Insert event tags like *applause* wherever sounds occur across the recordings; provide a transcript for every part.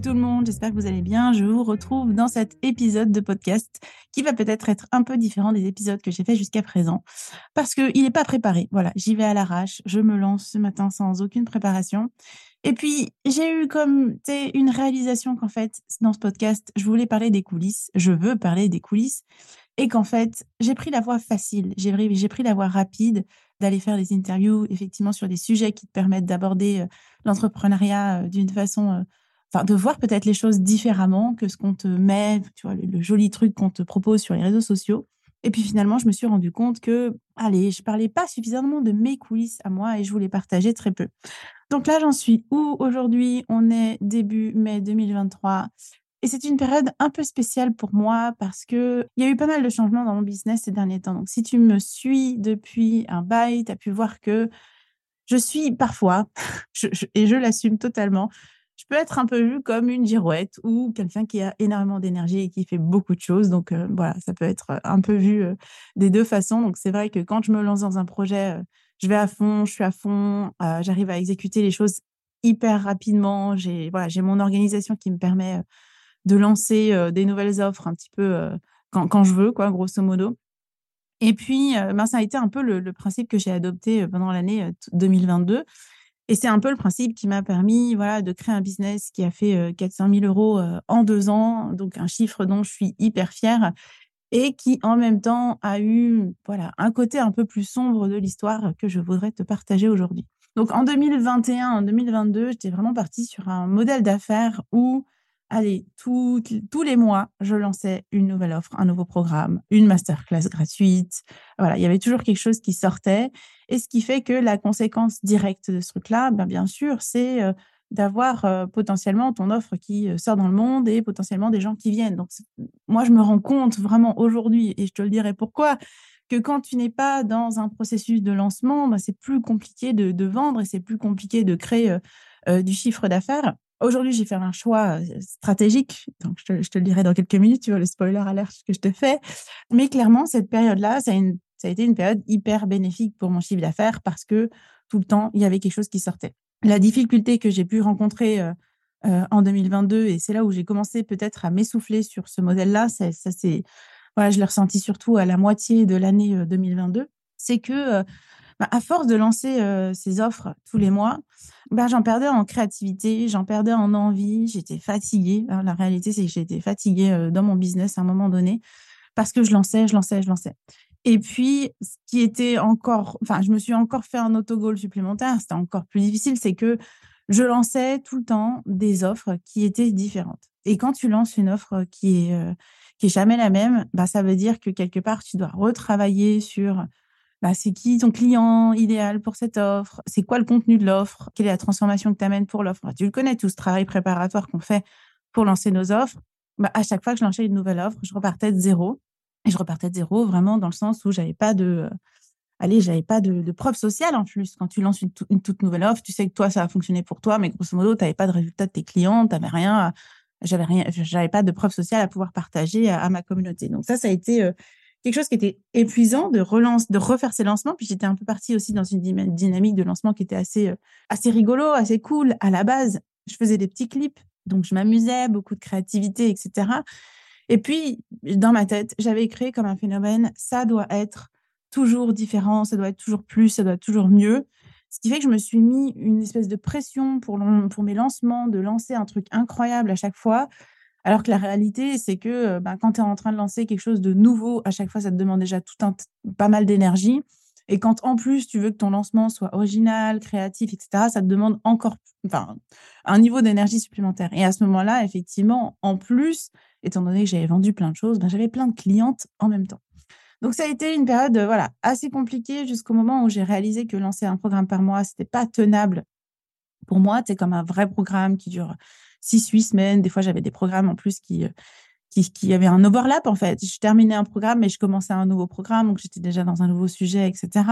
Tout le monde, j'espère que vous allez bien. Je vous retrouve dans cet épisode de podcast qui va peut-être être un peu différent des épisodes que j'ai fait jusqu'à présent parce qu'il n'est pas préparé. Voilà, j'y vais à l'arrache, je me lance ce matin sans aucune préparation. Et puis, j'ai eu comme une réalisation qu'en fait, dans ce podcast, je voulais parler des coulisses, je veux parler des coulisses, et qu'en fait, j'ai pris la voie facile, j'ai pris la voie rapide d'aller faire des interviews, effectivement, sur des sujets qui te permettent d'aborder euh, l'entrepreneuriat euh, d'une façon euh, de voir peut-être les choses différemment que ce qu'on te met, tu vois, le, joli truc qu'on te propose sur les réseaux sociaux. Et puis finalement, je me suis rendu compte que, allez, je parlais pas suffisamment de mes coulisses à moi et je voulais partager très peu. Donc là, j'en suis où aujourd'hui? On est début mai 2023. Et c'est une période un peu spéciale pour moi parce que il y a eu pas mal de changements dans mon business ces derniers temps. Donc si tu me suis depuis un bail, tu as pu voir que je suis parfois, *laughs* et je l'assume totalement, je peux être un peu vue comme une girouette ou quelqu'un qui a énormément d'énergie et qui fait beaucoup de choses. Donc euh, voilà, ça peut être un peu vu euh, des deux façons. Donc c'est vrai que quand je me lance dans un projet, euh, je vais à fond, je suis à fond, j'arrive à exécuter les choses hyper rapidement. J'ai mon organisation qui me permet de lancer des nouvelles offres un petit peu quand, je veux, quoi, grosso modo. Et puis, ben, ça a été un peu le principe que j'ai adopté pendant l'année 2022 et c'est un peu le principe qui m'a permis voilà, de créer un business qui a fait 400 000 euros en deux ans, donc un chiffre dont je suis hyper fière et qui en même temps a eu voilà, un côté un peu plus sombre de l'histoire que je voudrais te partager aujourd'hui. Donc en 2021, en 2022, j'étais vraiment partie sur un modèle d'affaires où allez, tous les mois, je lançais une nouvelle offre, un nouveau programme, une masterclass gratuite. Voilà, il y avait toujours quelque chose qui sortait. Et ce qui fait que la conséquence directe de ce truc-là, ben, bien sûr, c'est euh, d'avoir euh, potentiellement ton offre qui euh, sort dans le monde et potentiellement des gens qui viennent. Donc, moi, je me rends compte vraiment aujourd'hui, et je te le dirai pourquoi, que quand tu n'es pas dans un processus de lancement, ben, c'est plus compliqué de, vendre et c'est plus compliqué de créer du chiffre d'affaires. Aujourd'hui, j'ai fait un choix stratégique, donc je te, le dirai dans quelques minutes, tu vois, le spoiler alert que je te fais. Mais clairement, cette période-là, ça, a été une période hyper bénéfique pour mon chiffre d'affaires parce que tout le temps, il y avait quelque chose qui sortait. La difficulté que j'ai pu rencontrer en 2022, et c'est là où j'ai commencé peut-être à m'essouffler sur ce modèle-là, ça, c'est, voilà, je l'ai ressenti surtout à la moitié de l'année 2022, c'est que bah, à force de lancer ces offres tous les mois, bah, j'en perdais en créativité, j'en perdais en envie, j'étais fatiguée. La réalité, c'est que j'étais fatiguée dans mon business à un moment donné parce que je lançais, je lançais, je lançais. Et puis, ce qui était encore, enfin, je me suis encore fait un autogol supplémentaire, c'était encore plus difficile, c'est que je lançais tout le temps des offres qui étaient différentes. Et quand tu lances une offre qui est, qui est jamais la même, bah, ça veut dire que quelque part, tu dois retravailler sur bah, c'est qui ton client idéal pour cette offre, c'est quoi le contenu de l'offre, quelle est la transformation que tu amènes pour l'offre? Tu le connais, tout ce travail préparatoire qu'on fait pour lancer nos offres. Bah, à chaque fois que je lançais une nouvelle offre, je repartais de zéro. Et je repartais de zéro vraiment dans le sens où j'avais pas de, allez, j'avais pas de, preuve sociale en plus. Quand tu lances une, toute nouvelle offre, tu sais que toi, ça va fonctionner pour toi, mais grosso modo, tu n'avais pas de résultat de tes clients, tu n'avais rien, j'avais rien, j'avais pas de preuve sociale à pouvoir partager à, ma communauté. Donc ça, ça a été euh, quelque chose qui était épuisant de relance, de refaire ces lancements. Puis j'étais un peu partie aussi dans une dynamique de lancement qui était assez, euh, assez rigolo, assez cool. À la base, je faisais des petits clips, donc je m'amusais, beaucoup de créativité, etc. Et puis, dans ma tête, j'avais créé comme un phénomène, ça doit être toujours différent, ça doit être toujours plus, ça doit être toujours mieux. Ce qui fait que je me suis mis une espèce de pression pour, pour mes lancements, de lancer un truc incroyable à chaque fois, Alors que la réalité, c'est que ben, quand tu es en train de lancer quelque chose de nouveau, à chaque fois, ça te demande déjà tout un pas mal d'énergie. Et quand en plus tu veux que ton lancement soit original, créatif, etc., ça te demande encore enfin, un niveau d'énergie supplémentaire. Et à ce moment-là, effectivement, en plus, étant donné que j'avais vendu plein de choses, ben, j'avais plein de clientes en même temps. Donc ça a été une période voilà, assez compliquée jusqu'au moment où j'ai réalisé que lancer un programme par mois, ce n'était pas tenable pour moi. C'est comme un vrai programme qui dure six, huit semaines. Des fois, j'avais des programmes en plus qui, qui, qui avait un overlap en fait. Je terminais un programme, mais je commençais un nouveau programme, donc j'étais déjà dans un nouveau sujet, etc.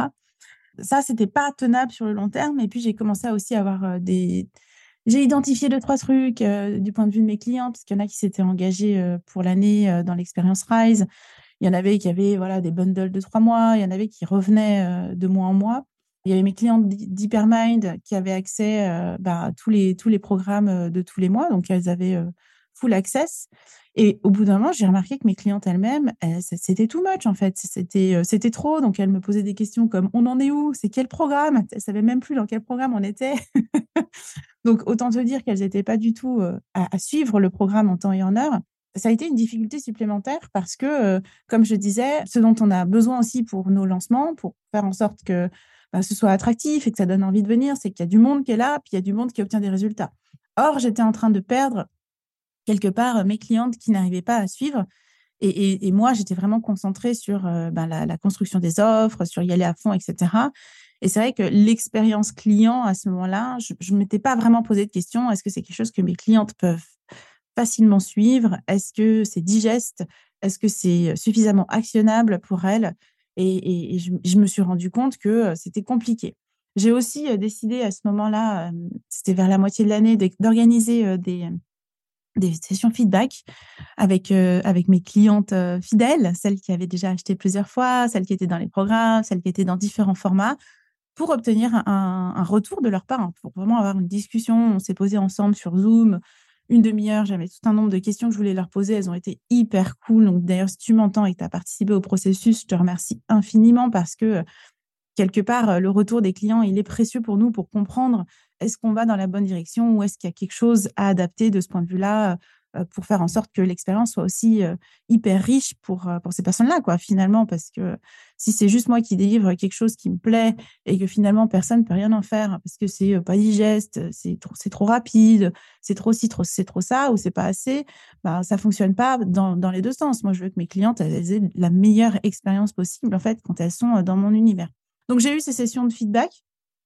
Ça, c'était pas tenable sur le long terme. Et puis j'ai commencé à aussi avoir euh, des. J'ai identifié deux trois trucs euh, du point de vue de mes clients, parce qu'il y en a qui s'étaient engagés euh, pour l'année dans l'expérience Rise. Il y en avait qui avaient voilà des bundles de trois mois. Il y en avait qui revenaient de mois en mois. Il y avait mes clients d'Hypermind qui avaient accès bah, à tous les tous les programmes de tous les mois, donc elles avaient full access. Et au bout d'un moment, j'ai remarqué que mes clientes elles-mêmes, c'était too much en fait. C'était, euh, c'était trop. Donc elles me posaient des questions comme on en est où? C'est quel programme? Elles ne savaient même plus dans quel programme on était. *laughs* donc autant te dire qu'elles n'étaient pas du tout euh, à, suivre le programme en temps et en heure. Ça a été une difficulté supplémentaire parce que, euh, comme je disais, ce dont on a besoin aussi pour nos lancements, pour faire en sorte que bah, ce soit attractif et que ça donne envie de venir, c'est qu'il y a du monde qui est là, puis il y a du monde qui obtient des résultats. Or, j'étais en train de perdre quelque part mes clientes qui n'arrivaient pas à suivre. Et, moi, j'étais vraiment concentrée sur euh, ben, la, construction des offres, sur y aller à fond, etc. Et c'est vrai que l'expérience client à ce moment-là, je ne m'étais pas vraiment posé de questions. Est-ce que c'est quelque chose que mes clientes peuvent facilement suivre? Est-ce que c'est digeste? Est-ce que c'est suffisamment actionnable pour elles? Et, je, me suis rendu compte que euh, c'était compliqué. J'ai aussi euh, décidé à ce moment-là, c'était vers la moitié de l'année, d'organiser des, des sessions feedback avec, euh, avec mes clientes euh, fidèles, celles qui avaient déjà acheté plusieurs fois, celles qui étaient dans les programmes, celles qui étaient dans différents formats, pour obtenir un, retour de leur part, hein, pour vraiment avoir une discussion. On s'est posé ensemble sur Zoom une demi-heure, j'avais tout un nombre de questions que je voulais leur poser, elles ont été hyper cool. Donc d'ailleurs, si tu m'entends et que tu as participé au processus, je te remercie infiniment parce que quelque part, le retour des clients, il est précieux pour nous pour comprendre est-ce qu'on va dans la bonne direction ou est-ce qu'il y a quelque chose à adapter de ce point de vue-là euh, pour faire en sorte que l'expérience soit aussi euh, hyper riche pour, euh, pour ces personnes-là, quoi, finalement, parce que si c'est juste moi qui délivre quelque chose qui me plaît et que finalement personne ne peut rien en faire parce que c'est pas digeste, c'est trop, c'est trop rapide, c'est trop ci, trop, c'est trop ça ou c'est pas assez, bah, ça fonctionne pas dans, dans les deux sens. Moi, je veux que mes clientes aient la meilleure expérience possible, en fait, quand elles sont dans mon univers. Donc, j'ai eu ces sessions de feedback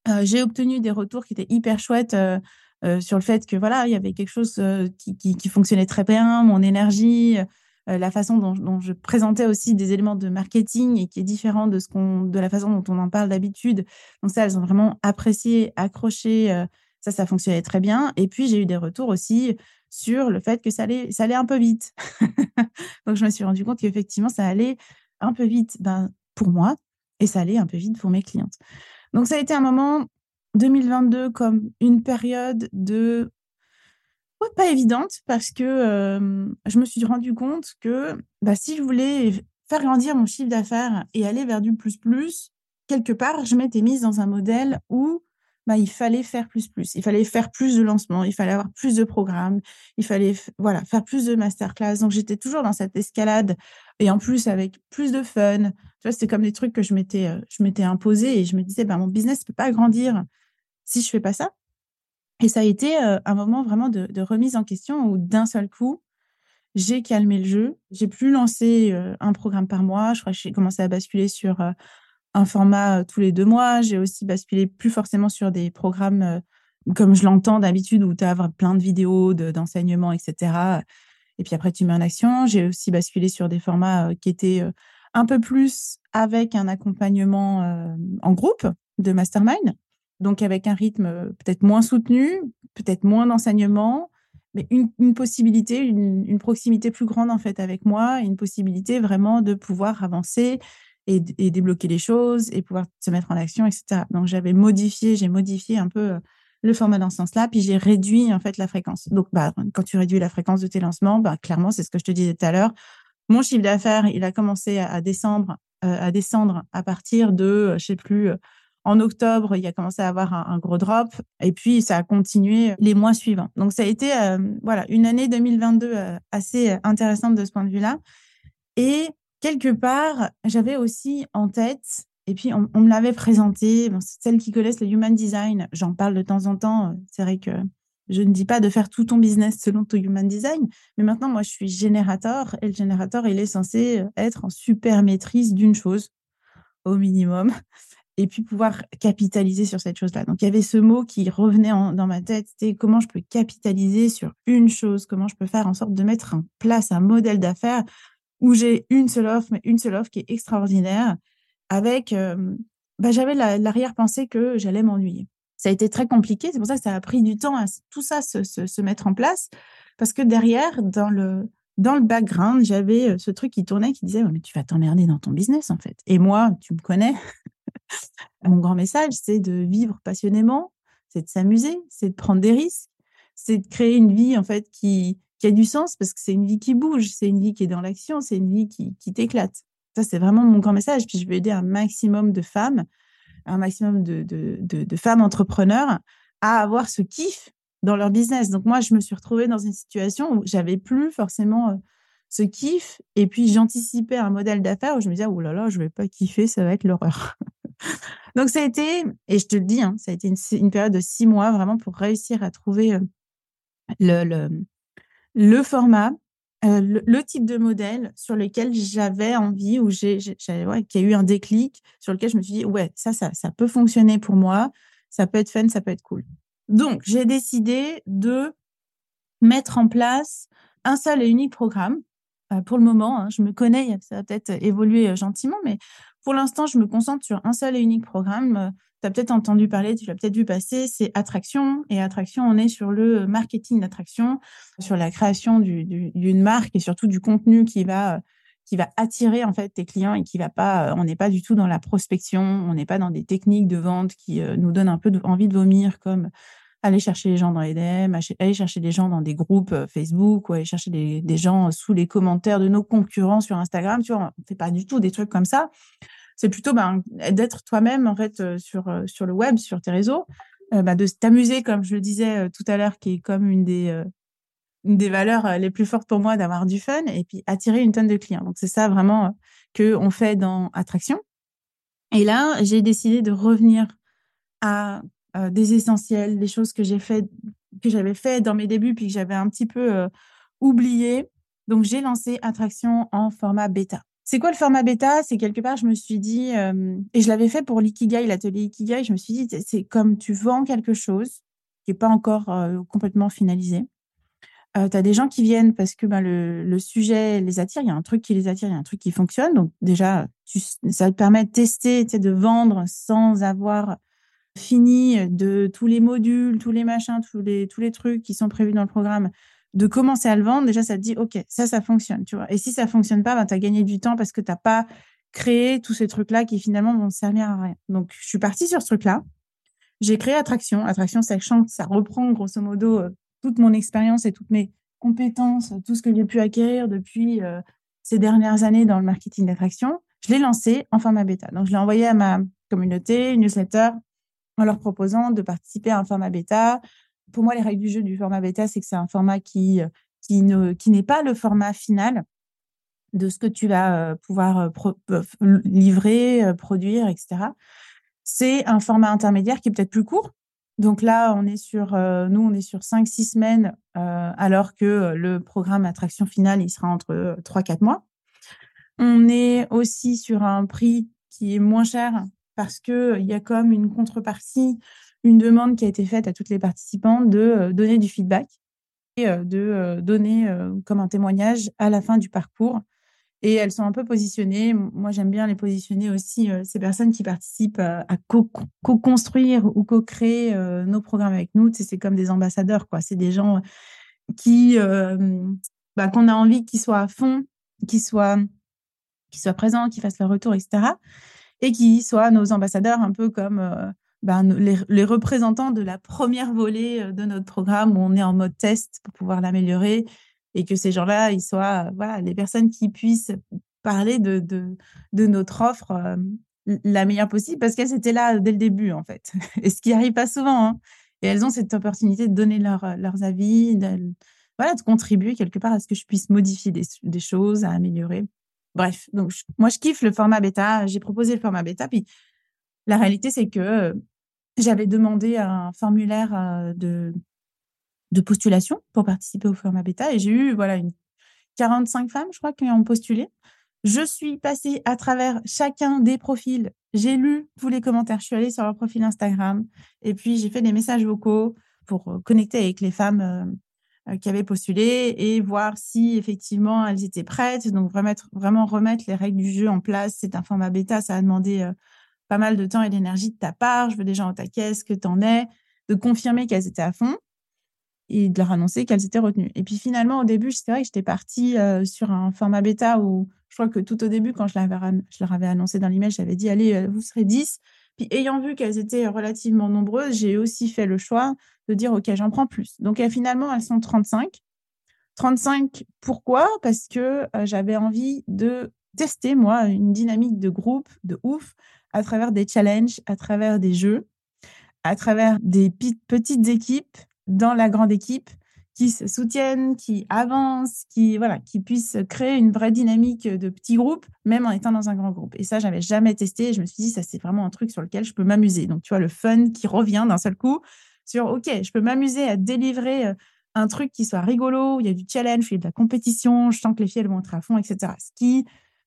euh, j'ai obtenu des retours qui étaient hyper chouettes euh, euh, sur le fait que voilà, il y avait quelque chose qui, fonctionnait très bien, mon énergie, la façon dont, je présentais aussi des éléments de marketing et qui est différent de ce qu'on, de la façon dont on en parle d'habitude. Donc ça, elles ont vraiment apprécié, accroché. ça, ça fonctionnait très bien. Et puis j'ai eu des retours aussi sur le fait que ça allait, ça allait un peu vite. *laughs* Donc je me suis rendu compte qu'effectivement, ça allait un peu vite ben, pour moi et ça allait un peu vite pour mes clientes. Donc, ça a été un moment 2022 comme une période de pas évidente parce que euh, je me suis rendu compte que bah, si je voulais faire grandir mon chiffre d'affaires et aller vers du plus plus, quelque part, je m'étais mise dans un modèle où bah, il fallait faire plus plus, il fallait faire plus de lancements, il fallait avoir plus de programmes, il fallait voilà faire plus de masterclass. Donc j'étais toujours dans cette escalade et en plus avec plus de fun, c'était comme des trucs que je m'étais, euh, je m'étais imposé et je me disais, ben, mon business ne peut pas grandir si je fais pas ça. Et ça a été euh, un moment vraiment de, remise en question où d'un seul coup, j'ai calmé le jeu. J'ai plus lancé euh, un programme par mois. Je crois que j'ai commencé à basculer sur un format tous les deux mois. J'ai aussi basculé plus forcément sur des programmes comme je l'entends d'habitude où tu as plein de vidéos d'enseignement, etc. Et puis après, tu mets en action. J'ai aussi basculé sur des formats qui étaient un peu plus avec un accompagnement euh, en groupe de mastermind, donc avec un rythme euh, peut-être moins soutenu, peut-être moins d'enseignement, mais une, possibilité, une, proximité plus grande en fait avec moi, une possibilité vraiment de pouvoir avancer et, débloquer les choses et pouvoir se mettre en action, etc. Donc j'avais modifié, j'ai modifié un peu euh, le format dans ce sens-là, puis j'ai réduit en fait la fréquence. Donc bah, quand tu réduis la fréquence de tes lancements, bah, clairement c'est ce que je te disais tout à l'heure, mon chiffre d'affaires, il a commencé à, descendre, euh, à descendre à partir de, je sais plus, En octobre, il a commencé à avoir un, gros drop et puis ça a continué les mois suivants. Donc ça a été voilà une année 2022 assez intéressante de ce point de vue-là. Et quelque part, j'avais aussi en tête et puis, on, me l'avait présenté. celles qui connaissent le human design, j'en parle de temps en temps. C'est vrai que je ne dis pas de faire tout ton business selon ton human design, mais maintenant, moi, je suis générateur et le générateur, il est censé être en super maîtrise d'une chose au minimum et puis pouvoir capitaliser sur cette chose-là. Donc, il y avait ce mot qui revenait dans ma tête, c'était comment je peux capitaliser sur une chose, comment je peux faire en sorte de mettre en place un modèle d'affaires où j'ai une seule offre, mais une seule offre qui est extraordinaire? Avec, bah, j'avais l'arrière-pensée que j'allais m'ennuyer. Ça a été très compliqué, c'est pour ça que ça a pris du temps à tout ça se, se, mettre en place, parce que derrière, dans le, dans le background, j'avais ce truc qui tournait qui disait mais tu vas t'emmerder dans ton business en fait. Et moi, tu me connais. Mon grand message, c'est de vivre passionnément, c'est de s'amuser, c'est de prendre des risques, c'est de créer une vie en fait qui, a du sens parce que c'est une vie qui bouge, c'est une vie qui est dans l'action, c'est une vie qui, t'éclate. Ça, c'est vraiment mon grand message. Puis je veux aider un maximum de femmes, un maximum de, de, femmes entrepreneurs à avoir ce kiff dans leur business. Donc moi, je me suis retrouvée dans une situation où j'avais plus forcément euh, ce kiff. Et puis j'anticipais un modèle d'affaires où je me disais, oh là là, je vais pas kiffer, ça va être l'horreur. Donc ça a été, et je te le dis, hein, ça a été une, période de six mois vraiment pour réussir à trouver euh, le, le, le format, euh, le, type de modèle sur lequel j'avais envie ou j'ai, ouais, qu'il y a eu un déclic sur lequel je me suis dit ouais ça, ça ça peut fonctionner pour moi ça peut être fun ça peut être cool. Donc j'ai décidé de mettre en place un seul et unique programme. Euh, pour le moment hein, je me connais ça va peut-être évoluer euh, gentiment mais pour l'instant je me concentre sur un seul et unique programme tu as peut-être entendu parler, tu l'as peut-être vu passer, c'est attraction. Et attraction, on est sur le marketing d'attraction, sur la création d'une marque et surtout du contenu qui va qui va attirer en fait tes clients et qui va pas, on n'est pas du tout dans la prospection, on n'est pas dans des techniques de vente qui euh, nous donnent un peu envie de vomir comme aller chercher les gens dans les DM, aller chercher des gens dans des groupes euh, Facebook ou aller chercher des, gens sous les commentaires de nos concurrents sur Instagram. Tu vois, on fait pas du tout des trucs comme ça c'est plutôt ben, d'être toi-même en fait euh, sur, euh, sur le web, sur tes réseaux, euh, ben, de t'amuser, comme je le disais tout à l'heure, qui est comme une des, des valeurs les plus fortes pour moi, d'avoir du fun et puis attirer une tonne de clients. Donc c'est ça vraiment que on fait dans Attraction. Et là, j'ai décidé de revenir à des essentiels, des choses que j'ai fait, que j'avais fait dans mes débuts puis que j'avais un petit peu oublié. Donc j'ai lancé Attraction en format bêta. C'est quoi le format bêta? C'est quelque part, je me suis dit, euh, et je l'avais fait pour l'Ikigai, l'atelier Ikigai, je me suis dit, c'est comme tu vends quelque chose qui n'est pas encore euh, complètement finalisé. Euh, tu as des gens qui viennent parce que ben, le, sujet les attire, il y a un truc qui les attire, il y a un truc qui fonctionne. Donc déjà, ça te permet de tester, de vendre sans avoir fini de tous les modules, tous les machins, tous les, tous les trucs qui sont prévus dans le programme de commencer à le vendre, déjà, ça te dit, OK, ça, ça fonctionne, tu vois. Et si ça fonctionne pas, ben, tu as gagné du temps parce que tu n'as pas créé tous ces trucs-là qui finalement vont servir à rien. Donc, je suis partie sur ce truc-là. J'ai créé Attraction. Attraction, sachant que ça reprend grosso modo euh, toute mon expérience et toutes mes compétences, tout ce que j'ai pu acquérir depuis euh, ces dernières années dans le marketing d'attraction. Je l'ai lancé en format bêta. Donc, je l'ai envoyé à ma communauté, une newsletter, en leur proposant de participer à un format bêta, pour moi, les règles du jeu du format bêta, c'est que c'est un format qui, qui, ne, qui n'est pas le format final de ce que tu vas pouvoir livrer, produire, etc. C'est un format intermédiaire qui est peut-être plus court. Donc là, on est sur, nous, on est sur 5-6 semaines, alors que le programme Attraction Finale, il sera entre 3-4 mois. On est aussi sur un prix qui est moins cher parce qu'il y a comme une contrepartie une demande qui a été faite à toutes les participants de euh, donner du feedback et euh, de euh, donner comme un témoignage à la fin du parcours. Et elles sont un peu positionnées. Moi, j'aime bien les positionner aussi, ces personnes qui participent à co-construire ou co-créer nos programmes avec nous. c'est comme des ambassadeurs, quoi. C'est des gens qui, bah, qu'on a envie qu'ils soient à fond, qu'ils soient, qu'ils soient présents, qu'ils fassent leur retour, etc. Et qui soient nos ambassadeurs un peu comme ben, les, représentants de la première volée euh, de notre programme où on est en mode test pour pouvoir l'améliorer et que ces gens-là, ils soient euh, les personnes qui puissent parler de, notre offre euh, la meilleure possible parce qu'elles étaient là dès le début, en fait. *laughs* Et ce qui arrive pas souvent. Hein. Et elles ont cette opportunité de donner leur, leurs avis, de, voilà, de contribuer quelque part à ce que je puisse modifier des, des choses, à améliorer. Bref, donc moi, je kiffe le format bêta. J'ai proposé le format bêta. Puis la réalité, c'est que j'avais demandé un formulaire de, de postulation pour participer au format bêta et j'ai eu voilà une 45 femmes, je crois, qui ont postulé. Je suis passée à travers chacun des profils. J'ai lu tous les commentaires. Je suis allée sur leur profil Instagram et puis j'ai fait des messages vocaux pour connecter avec les femmes qui avaient postulé et voir si effectivement elles étaient prêtes. Donc vraiment remettre les règles du jeu en place. C'est un format bêta, ça a demandé pas mal de temps et d'énergie de ta part. Je veux des gens au taquet, ce que tu en es, de confirmer qu'elles étaient à fond et de leur annoncer qu'elles étaient retenues. Et puis finalement, au début, c'est vrai que j'étais partie euh, sur un format bêta où je crois que tout au début, quand je, je leur avais annoncé dans l'email, j'avais dit, allez, euh, vous serez 10. Puis ayant vu qu'elles étaient relativement nombreuses, j'ai aussi fait le choix de dire, OK, j'en prends plus. Donc euh, finalement, elles sont 35. 35, pourquoi? Parce que j'avais envie de tester, moi, une dynamique de groupe de ouf à travers des challenges, à travers des jeux, à travers des petites équipes dans la grande équipe qui se soutiennent, qui avancent, qui voilà, qui puissent créer une vraie dynamique de petits groupes, même en étant dans un grand groupe. Et ça, j'avais jamais testé. je me suis dit, ça c'est vraiment un truc sur lequel je peux m'amuser. Donc, tu vois, le fun qui revient d'un seul coup sur, ok, je peux m'amuser à délivrer euh, un truc qui soit rigolo, il y a du challenge, il y a de la compétition, je sens que les filles elles vont être à fond, etc. Ce qui,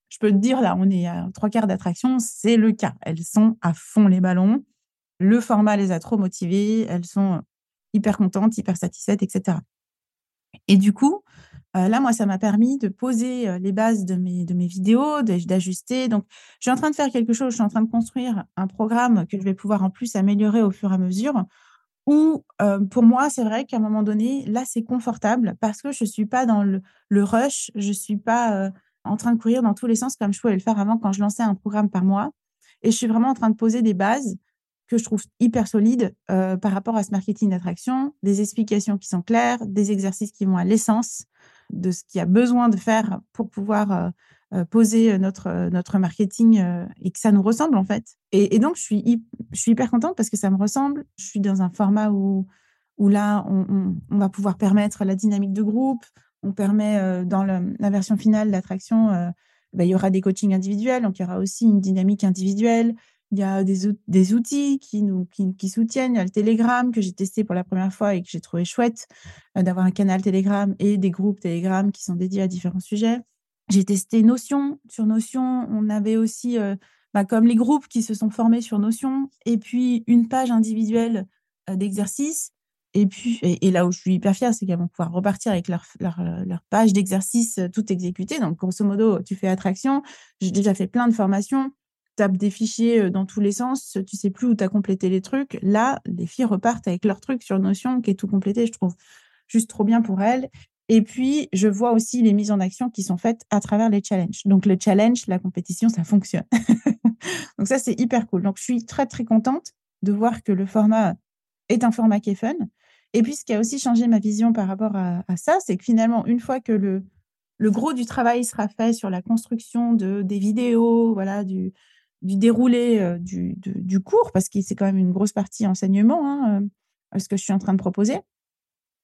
je peux te dire, là, on est à trois quarts d'attraction, c'est le cas. Elles sont à fond les ballons. Le format les a trop motivées. Elles sont hyper contente, hyper satisfaite, etc. Et du coup, euh, là, moi, ça m'a permis de poser euh, les bases de mes, de mes vidéos, d'ajuster. Donc, je suis en train de faire quelque chose, je suis en train de construire un programme que je vais pouvoir en plus améliorer au fur et à mesure. Où, euh, pour moi, c'est vrai qu'à un moment donné, là, c'est confortable parce que je ne suis pas dans le, le rush, je ne suis pas en train de courir dans tous les sens comme je pouvais le faire avant quand je lançais un programme par mois. Et je suis vraiment en train de poser des bases que je trouve hyper solide euh, par rapport à ce marketing d'attraction, des explications qui sont claires, des exercices qui vont à l'essence de ce qu'il y a besoin de faire pour pouvoir euh, euh, poser notre, notre marketing et que ça nous ressemble en fait. Et, donc, je suis, je suis hyper contente parce que ça me ressemble. Je suis dans un format où, où là, on, va pouvoir permettre la dynamique de groupe. On permet dans la version finale d'attraction, bah, il y aura des coachings individuels, donc il y aura aussi une dynamique individuelle. Il y a des, outils qui nous qui, soutiennent. Il y a le Telegram que j'ai testé pour la première fois et que j'ai trouvé chouette euh, d'avoir un canal Telegram et des groupes Telegram qui sont dédiés à différents sujets. J'ai testé Notion. Sur Notion, on avait aussi, euh, bah, comme les groupes qui se sont formés sur Notion, et puis une page individuelle euh, d'exercice. Et puis, et, là où je suis hyper fière, c'est qu'elles vont pouvoir repartir avec leur, leur, leur page d'exercice tout exécutée. Donc, grosso modo, tu fais attraction. J'ai déjà fait plein de formations tapes des fichiers dans tous les sens, tu sais plus où tu as complété les trucs. Là, les filles repartent avec leur truc sur Notion qui est tout complété, je trouve juste trop bien pour elles. Et puis, je vois aussi les mises en action qui sont faites à travers les challenges. Donc, le challenge, la compétition, ça fonctionne. *laughs* Donc, ça, c'est hyper cool. Donc, je suis très, très contente de voir que le format est un format qui est fun. Et puis, ce qui a aussi changé ma vision par rapport à, à ça, c'est que finalement, une fois que le, le gros du travail sera fait sur la construction de, des vidéos, voilà, du, du déroulé euh, du, du, cours, parce que c'est quand même une grosse partie enseignement, hein, euh, ce que je suis en train de proposer.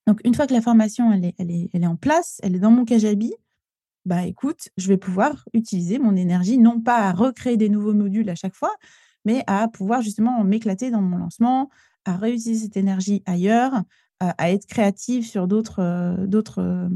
Donc, une fois que la formation, elle est, elle est, elle est en place, elle est dans mon Kajabi, bah écoute, je vais pouvoir utiliser mon énergie, non pas à recréer des nouveaux modules à chaque fois, mais à pouvoir justement m'éclater dans mon lancement, à réutiliser cette énergie ailleurs, à, être créative sur d'autres euh, d'autres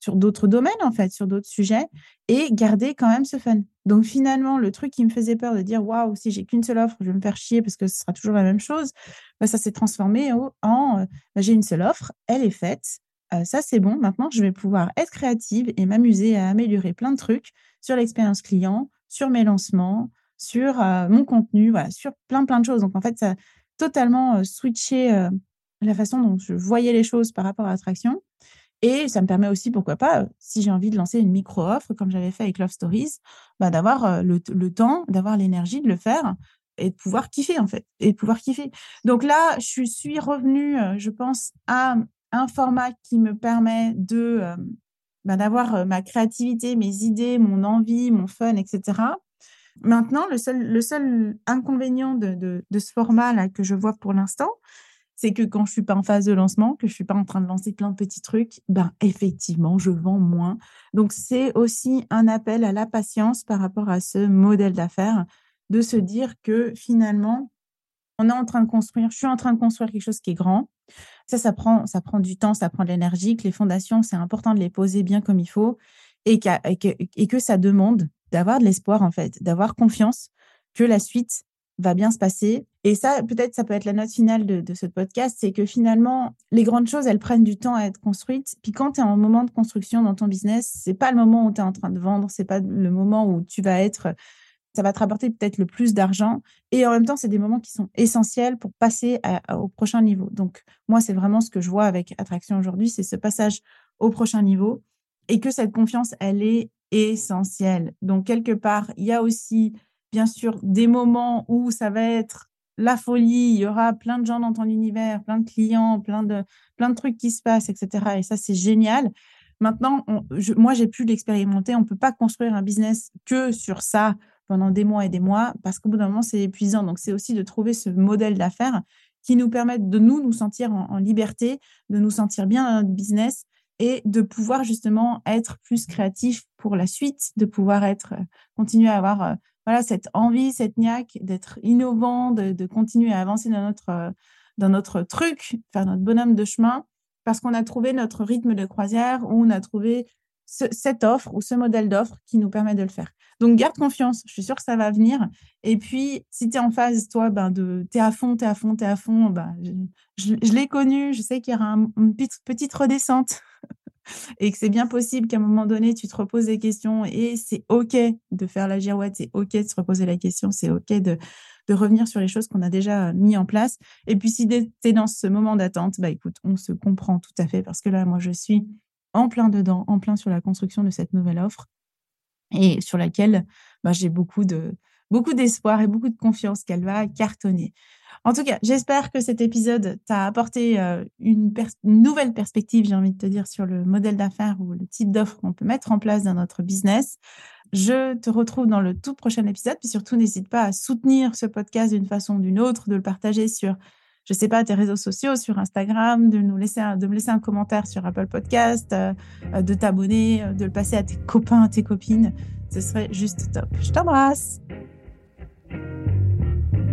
sur d'autres domaines, en fait, sur d'autres sujets, et garder quand même ce fun. Donc finalement, le truc qui me faisait peur de dire waouh, si j'ai qu'une seule offre, je vais me faire chier parce que ce sera toujours la même chose, bah, ça s'est transformé en euh, bah, j'ai une seule offre, elle est faite, euh, ça c'est bon, maintenant je vais pouvoir être créative et m'amuser à améliorer plein de trucs sur l'expérience client, sur mes lancements, sur euh, mon contenu, voilà, sur plein plein de choses. Donc en fait, ça a totalement switché la façon dont je voyais les choses par rapport à l'attraction. Et ça me permet aussi, pourquoi pas, si j'ai envie de lancer une micro-offre, comme j'avais fait avec Love Stories, bah, d'avoir le, temps, d'avoir l'énergie de le faire et de pouvoir kiffer, en fait, et de pouvoir kiffer. Donc là, je suis revenue, je pense, à un format qui me permet de bah, d'avoir ma créativité, mes idées, mon envie, mon fun, etc. Maintenant, le seul, le seul inconvénient de, de, ce format-là que je vois pour l'instant, c'est que quand je suis pas en phase de lancement, que je suis pas en train de lancer plein de petits trucs, ben effectivement, je vends moins. Donc c'est aussi un appel à la patience par rapport à ce modèle d'affaires, de se dire que finalement, on est en train de construire, je suis en train de construire quelque chose qui est grand. Ça, ça prend, ça prend du temps, ça prend de l'énergie, que les fondations, c'est important de les poser bien comme il faut et, et que ça demande d'avoir de l'espoir, en fait, d'avoir confiance que la suite va bien se passer. Et ça, peut-être, ça peut être la note finale de, ce podcast, c'est que finalement, les grandes choses, elles prennent du temps à être construites. Puis quand tu es en moment de construction dans ton business, c'est pas le moment où tu es en train de vendre, c'est pas le moment où tu vas être, ça va te rapporter peut-être le plus d'argent. Et en même temps, c'est des moments qui sont essentiels pour passer au prochain niveau. Donc, moi, c'est vraiment ce que je vois avec Attraction aujourd'hui, c'est ce passage au prochain niveau et que cette confiance, elle est essentielle. Donc, quelque part, il y a aussi, bien sûr, des moments où ça va être la folie, il y aura plein de gens dans ton univers, plein de clients, plein de, plein de trucs qui se passent, etc. Et ça, c'est génial. Maintenant, moi, j'ai pu l'expérimenter. On ne peut pas construire un business que sur ça pendant des mois et des mois parce qu'au bout d'un moment, c'est épuisant. Donc, c'est aussi de trouver ce modèle d'affaires qui nous permette de nous, nous sentir en, en, liberté, de nous sentir bien dans notre business et de pouvoir justement être plus créatif pour la suite, de pouvoir être, euh, continuer à avoir euh, voilà, cette envie, cette niaque d'être innovant, de, continuer à avancer dans notre, euh, dans notre truc, faire notre bonhomme de chemin, parce qu'on a trouvé notre rythme de croisière ou on a trouvé cette offre ou ce modèle d'offre qui nous permet de le faire. Donc, garde confiance. Je suis sûre que ça va venir. Et puis, si tu es en phase, toi, ben, de tu es à fond, tu es à fond, tu es à fond, ben, je, l'ai connu. Je sais qu'il y aura une petite redescente et que c'est bien possible qu'à un moment donné, tu te reposes des questions et c'est OK de faire la girouette, c'est OK de se reposer la question, c'est OK de, revenir sur les choses qu'on a déjà mis en place. Et puis, si tu es dans ce moment d'attente, bah, écoute, on se comprend tout à fait parce que là, moi, je suis en plein dedans, en plein sur la construction de cette nouvelle offre et sur laquelle bah, j'ai beaucoup de beaucoup d'espoir et beaucoup de confiance qu'elle va cartonner. En tout cas, j'espère que cet épisode t'a apporté euh, une, nouvelle perspective, j'ai envie de te dire, sur le modèle d'affaires ou le type d'offre qu'on peut mettre en place dans notre business. Je te retrouve dans le tout prochain épisode. Puis surtout, n'hésite pas à soutenir ce podcast d'une façon ou d'une autre, de le partager sur, je sais pas, tes réseaux sociaux, sur Instagram, de, nous laisser de me laisser un commentaire sur Apple Podcast, euh, euh, de t'abonner, de le passer à tes copains, à tes copines. Ce serait juste top. Je t'embrasse.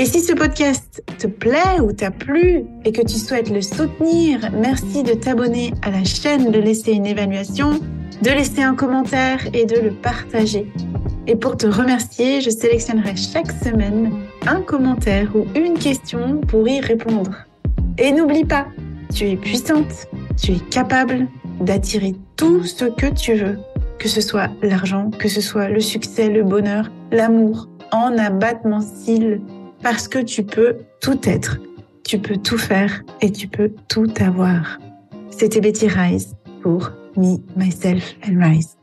Et si ce podcast te plaît ou t'a plu et que tu souhaites le soutenir, merci de t'abonner à la chaîne, de laisser une évaluation, de laisser un commentaire et de le partager. Et pour te remercier, je sélectionnerai chaque semaine un commentaire ou une question pour y répondre. Et n'oublie pas, tu es puissante, tu es capable d'attirer tout ce que tu veux, que ce soit l'argent, que ce soit le succès, le bonheur, l'amour, en abattement cils parce que tu peux tout être, tu peux tout faire et tu peux tout avoir. C'était Betty Rise pour Me, Myself and Rise.